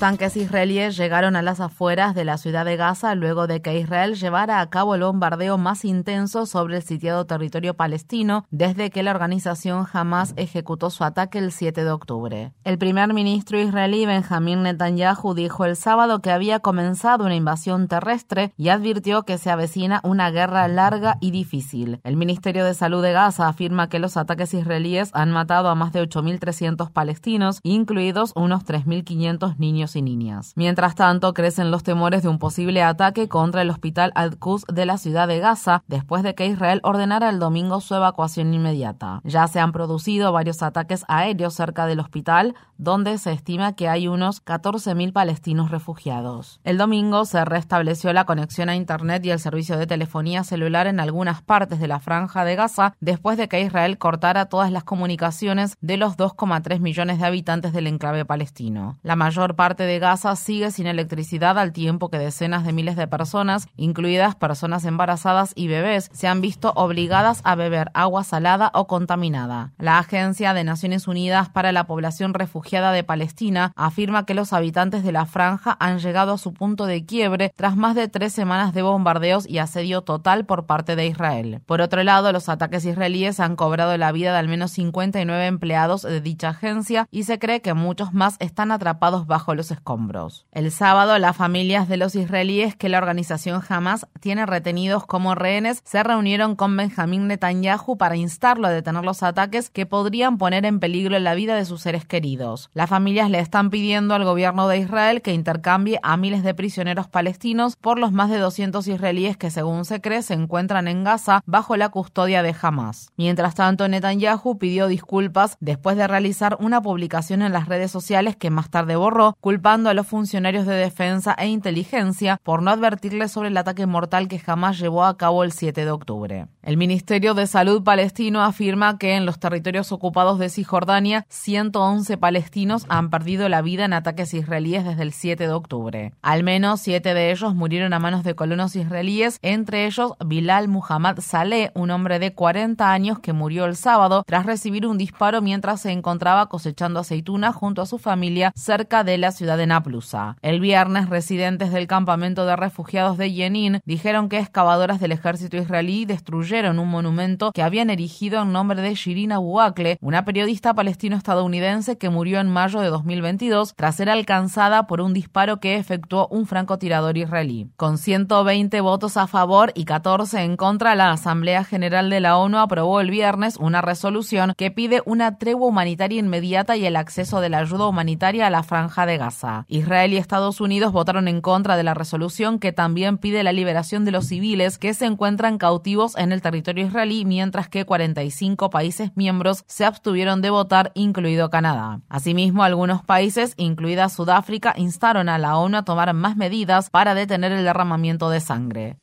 Tanques israelíes llegaron a las afueras de la ciudad de Gaza luego de que Israel llevara a cabo el bombardeo más intenso sobre el sitiado territorio palestino desde que la organización Hamas ejecutó su ataque el 7 de octubre. El primer ministro israelí Benjamin Netanyahu dijo el sábado que había comenzado una invasión terrestre y advirtió que se avecina una guerra larga y difícil. El Ministerio de Salud de Gaza afirma que los ataques israelíes han matado a más de 8.300 palestinos, incluidos unos 3.500 niños y niñas. Mientras tanto, crecen los temores de un posible ataque contra el hospital Al-Quds de la ciudad de Gaza después de que Israel ordenara el domingo su evacuación inmediata. Ya se han producido varios ataques aéreos cerca del hospital, donde se estima que hay unos 14.000 palestinos refugiados. El domingo se restableció la conexión a Internet y el servicio de telefonía celular en algunas partes de la franja de Gaza después de que Israel cortara todas las comunicaciones de los 2,3 millones de habitantes del enclave palestino. La mayor parte de Gaza sigue sin electricidad al tiempo que decenas de miles de personas, incluidas personas embarazadas y bebés, se han visto obligadas a beber agua salada o contaminada. La Agencia de Naciones Unidas para la Población Refugiada de Palestina afirma que los habitantes de la franja han llegado a su punto de quiebre tras más de tres semanas de bombardeos y asedio total por parte de Israel. Por otro lado, los ataques israelíes han cobrado la vida de al menos 59 empleados de dicha agencia y se cree que muchos más están atrapados bajo los escombros. El sábado, las familias de los israelíes que la organización Hamas tiene retenidos como rehenes se reunieron con Benjamín Netanyahu para instarlo a detener los ataques que podrían poner en peligro la vida de sus seres queridos. Las familias le están pidiendo al gobierno de Israel que intercambie a miles de prisioneros palestinos por los más de 200 israelíes que, según se cree, se encuentran en Gaza bajo la custodia de Hamas. Mientras tanto, Netanyahu pidió disculpas después de realizar una publicación en las redes sociales que más tarde borró, culpando a los funcionarios de defensa e inteligencia por no advertirles sobre el ataque mortal que jamás llevó a cabo el 7 de octubre. El Ministerio de Salud palestino afirma que en los territorios ocupados de Cisjordania, 111 palestinos han perdido la vida en ataques israelíes desde el 7 de octubre. Al menos siete de ellos murieron a manos de colonos israelíes, entre ellos Bilal Muhammad Saleh, un hombre de 40 años que murió el sábado tras recibir un disparo mientras se encontraba cosechando aceituna junto a su familia cerca de la ciudad de Naplusa. El viernes, residentes del campamento de refugiados de Yenin dijeron que excavadoras del ejército israelí destruyeron un monumento que habían erigido en nombre de Shirin Abu una periodista palestino-estadounidense que murió en mayo de 2022 tras ser alcanzada por un disparo que efectuó un francotirador israelí. Con 120 votos a favor y 14 en contra, la Asamblea General de la ONU aprobó el viernes una resolución que pide una tregua humanitaria inmediata y el acceso de la ayuda humanitaria a la franja de Gaza. Israel y Estados Unidos votaron en contra de la resolución que también pide la liberación de los civiles que se encuentran cautivos en el territorio israelí, mientras que 45 países miembros se abstuvieron de votar, incluido Canadá. Asimismo, algunos países, incluida Sudáfrica, instaron a la ONU a tomar más medidas para detener el derramamiento de sangre.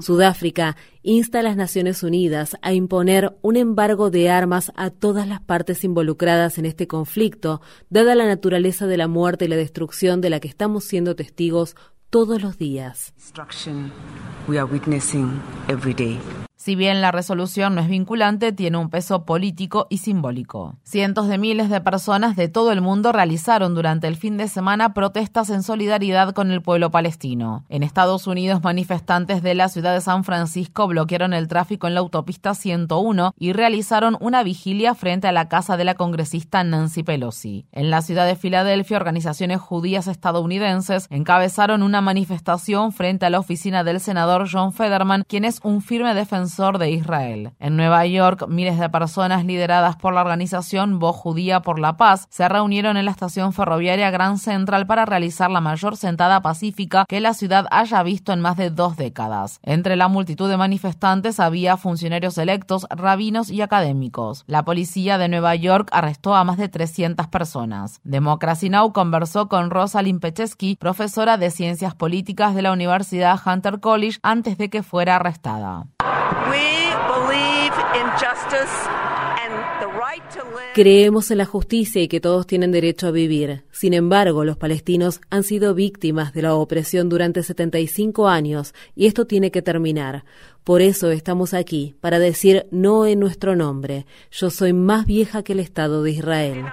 Sudáfrica insta a las Naciones Unidas a imponer un embargo de armas a todas las partes involucradas en este conflicto, dada la naturaleza de la muerte y la destrucción de la que estamos siendo testigos todos los días. Si bien la resolución no es vinculante, tiene un peso político y simbólico. Cientos de miles de personas de todo el mundo realizaron durante el fin de semana protestas en solidaridad con el pueblo palestino. En Estados Unidos, manifestantes de la ciudad de San Francisco bloquearon el tráfico en la autopista 101 y realizaron una vigilia frente a la casa de la congresista Nancy Pelosi. En la ciudad de Filadelfia, organizaciones judías estadounidenses encabezaron una manifestación frente a la oficina del senador John Federman, quien es un firme defensor de Israel. En Nueva York, miles de personas lideradas por la organización Voz Judía por la Paz se reunieron en la estación ferroviaria Grand Central para realizar la mayor sentada pacífica que la ciudad haya visto en más de dos décadas. Entre la multitud de manifestantes había funcionarios electos, rabinos y académicos. La policía de Nueva York arrestó a más de 300 personas. Democracy Now! conversó con Rosalind Pecheski, profesora de Ciencias Políticas de la Universidad Hunter College, antes de que fuera arrestada. Creemos en la justicia y que todos tienen derecho a vivir. Sin embargo, los palestinos han sido víctimas de la opresión durante 75 años y esto tiene que terminar. Por eso estamos aquí, para decir no en nuestro nombre. Yo soy más vieja que el Estado de Israel.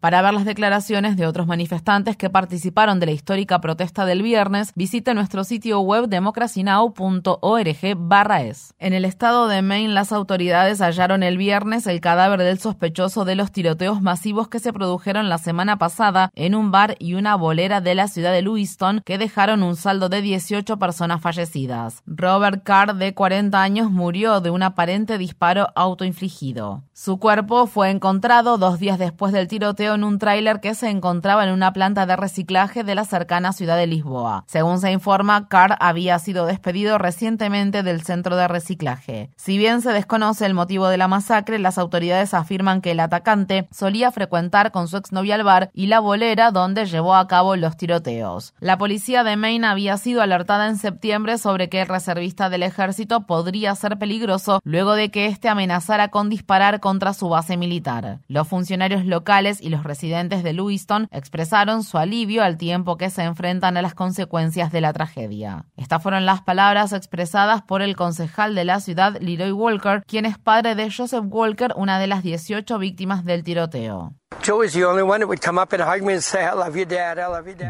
Para ver las declaraciones de otros manifestantes que participaron de la histórica protesta del viernes, visite nuestro sitio web democracynow.org/es. En el estado de Maine, las autoridades hallaron el viernes el cadáver del sospechoso de los tiroteos masivos que se produjeron la semana pasada en un bar y una bolera de la ciudad de Lewiston, que dejaron un saldo de 18 personas fallecidas. Robert Carr, de 40 años, murió de un aparente disparo autoinfligido. Su cuerpo fue encontrado dos días después del tiroteo en un tráiler que se encontraba en una planta de reciclaje de la cercana ciudad de Lisboa. Según se informa, Carr había sido despedido recientemente del centro de reciclaje. Si bien se desconoce el motivo de la masacre, las autoridades afirman que el atacante solía frecuentar con su exnovia al bar y la bolera donde llevó a cabo los tiroteos. La policía de Maine había sido alertada en septiembre sobre que el reservista del ejército podría ser peligroso luego de que éste amenazara con disparar contra su base militar. Los funcionarios locales y los residentes de Lewiston expresaron su alivio al tiempo que se enfrentan a las consecuencias de la tragedia. Estas fueron las palabras expresadas por el concejal de la ciudad, Leroy Walker, quien es padre de Joseph Walker, una de las 18 víctimas del tiroteo.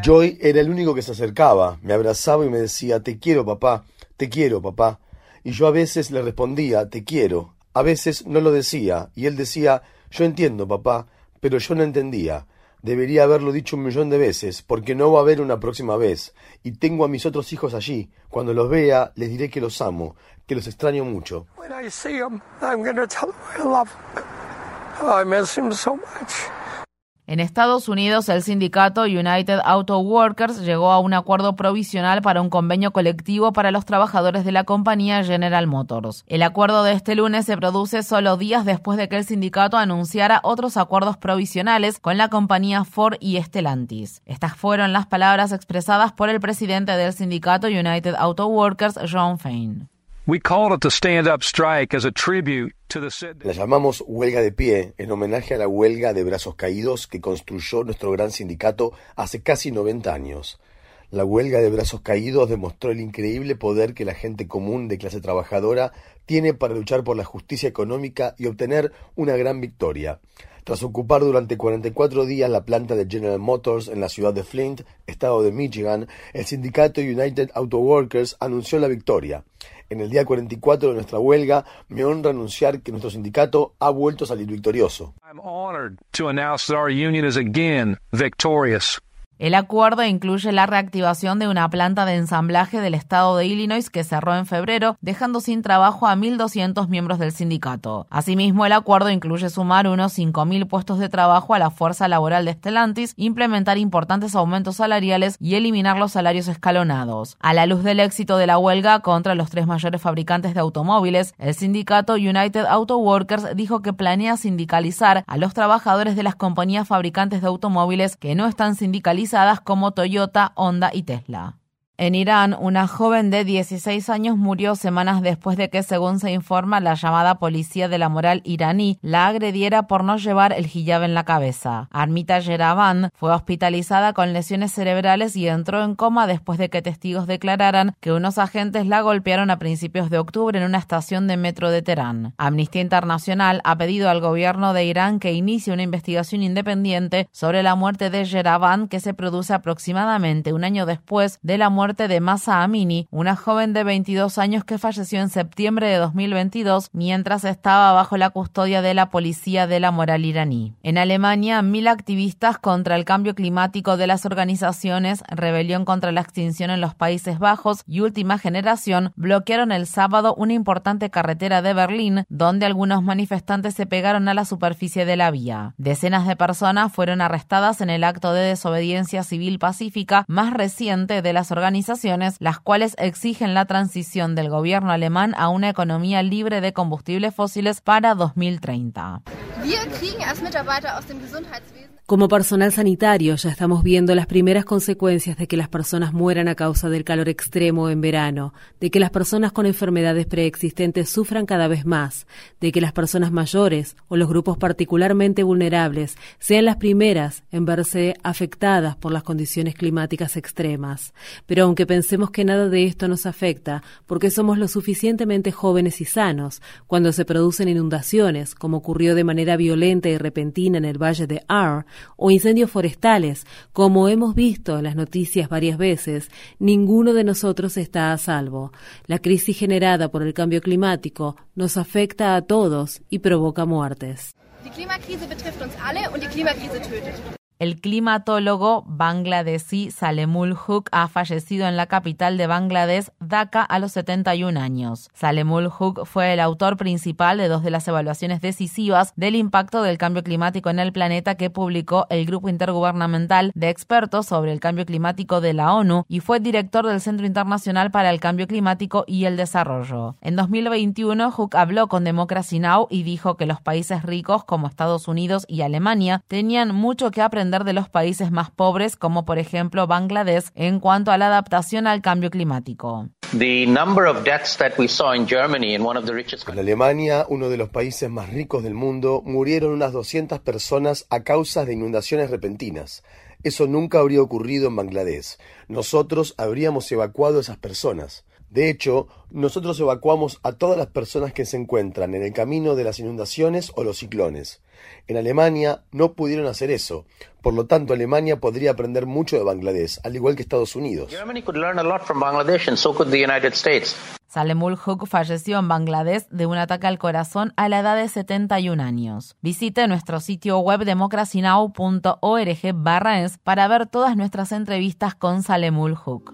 Joy era el único que se acercaba, me abrazaba y me decía, te quiero papá, te quiero papá. Y yo a veces le respondía, te quiero. A veces no lo decía, y él decía, yo entiendo papá, pero yo no entendía. Debería haberlo dicho un millón de veces, porque no va a haber una próxima vez. Y tengo a mis otros hijos allí. Cuando los vea, les diré que los amo, que los extraño mucho. En Estados Unidos, el sindicato United Auto Workers llegó a un acuerdo provisional para un convenio colectivo para los trabajadores de la compañía General Motors. El acuerdo de este lunes se produce solo días después de que el sindicato anunciara otros acuerdos provisionales con la compañía Ford y Stellantis. Estas fueron las palabras expresadas por el presidente del sindicato United Auto Workers, John Fain. La llamamos huelga de pie en homenaje a la huelga de brazos caídos que construyó nuestro gran sindicato hace casi 90 años. La huelga de brazos caídos demostró el increíble poder que la gente común de clase trabajadora tiene para luchar por la justicia económica y obtener una gran victoria. Tras ocupar durante 44 días la planta de General Motors en la ciudad de Flint, estado de Michigan, el sindicato United Auto Workers anunció la victoria. En el día 44 de nuestra huelga, me honra anunciar que nuestro sindicato ha vuelto a salir victorioso. El acuerdo incluye la reactivación de una planta de ensamblaje del estado de Illinois que cerró en febrero, dejando sin trabajo a 1.200 miembros del sindicato. Asimismo, el acuerdo incluye sumar unos 5.000 puestos de trabajo a la fuerza laboral de Stellantis, implementar importantes aumentos salariales y eliminar los salarios escalonados. A la luz del éxito de la huelga contra los tres mayores fabricantes de automóviles, el sindicato United Auto Workers dijo que planea sindicalizar a los trabajadores de las compañías fabricantes de automóviles que no están sindicalizados como Toyota, Honda y Tesla. En Irán, una joven de 16 años murió semanas después de que, según se informa, la llamada policía de la moral iraní la agrediera por no llevar el hijab en la cabeza. Armita Yeravan fue hospitalizada con lesiones cerebrales y entró en coma después de que testigos declararan que unos agentes la golpearon a principios de octubre en una estación de metro de Teherán. Amnistía Internacional ha pedido al gobierno de Irán que inicie una investigación independiente sobre la muerte de Yeravan que se produce aproximadamente un año después de la muerte de Masa Amini, una joven de 22 años que falleció en septiembre de 2022 mientras estaba bajo la custodia de la policía de la moral iraní. En Alemania, mil activistas contra el cambio climático de las organizaciones Rebelión contra la Extinción en los Países Bajos y Última Generación bloquearon el sábado una importante carretera de Berlín, donde algunos manifestantes se pegaron a la superficie de la vía. Decenas de personas fueron arrestadas en el acto de desobediencia civil pacífica más reciente de las organizaciones, las cuales exigen la transición del gobierno alemán a una economía libre de combustibles fósiles para 2030. Como personal sanitario ya estamos viendo las primeras consecuencias de que las personas mueran a causa del calor extremo en verano, de que las personas con enfermedades preexistentes sufran cada vez más, de que las personas mayores o los grupos particularmente vulnerables sean las primeras en verse afectadas por las condiciones climáticas extremas. Pero aunque pensemos que nada de esto nos afecta, porque somos lo suficientemente jóvenes y sanos, cuando se producen inundaciones, como ocurrió de manera violenta y repentina en el valle de Ar, o incendios forestales, como hemos visto en las noticias varias veces, ninguno de nosotros está a salvo. La crisis generada por el cambio climático nos afecta a todos y provoca muertes. El climatólogo bangladesí Salemul Huk ha fallecido en la capital de Bangladesh, Dhaka, a los 71 años. Salemul Huk fue el autor principal de dos de las evaluaciones decisivas del impacto del cambio climático en el planeta que publicó el Grupo Intergubernamental de Expertos sobre el Cambio Climático de la ONU y fue director del Centro Internacional para el Cambio Climático y el Desarrollo. En 2021, Huk habló con Democracy Now! y dijo que los países ricos como Estados Unidos y Alemania tenían mucho que aprender de los países más pobres, como por ejemplo Bangladesh, en cuanto a la adaptación al cambio climático. En Alemania, uno de los países más ricos del mundo, murieron unas 200 personas a causa de inundaciones repentinas. Eso nunca habría ocurrido en Bangladesh. Nosotros habríamos evacuado a esas personas. De hecho, nosotros evacuamos a todas las personas que se encuentran en el camino de las inundaciones o los ciclones. En Alemania no pudieron hacer eso. Por lo tanto, Alemania podría aprender mucho de Bangladesh, al igual que Estados Unidos. Salemul Huk falleció en Bangladesh de un ataque al corazón a la edad de 71 años. Visite nuestro sitio web democracynow.org es para ver todas nuestras entrevistas con Salemul Huk.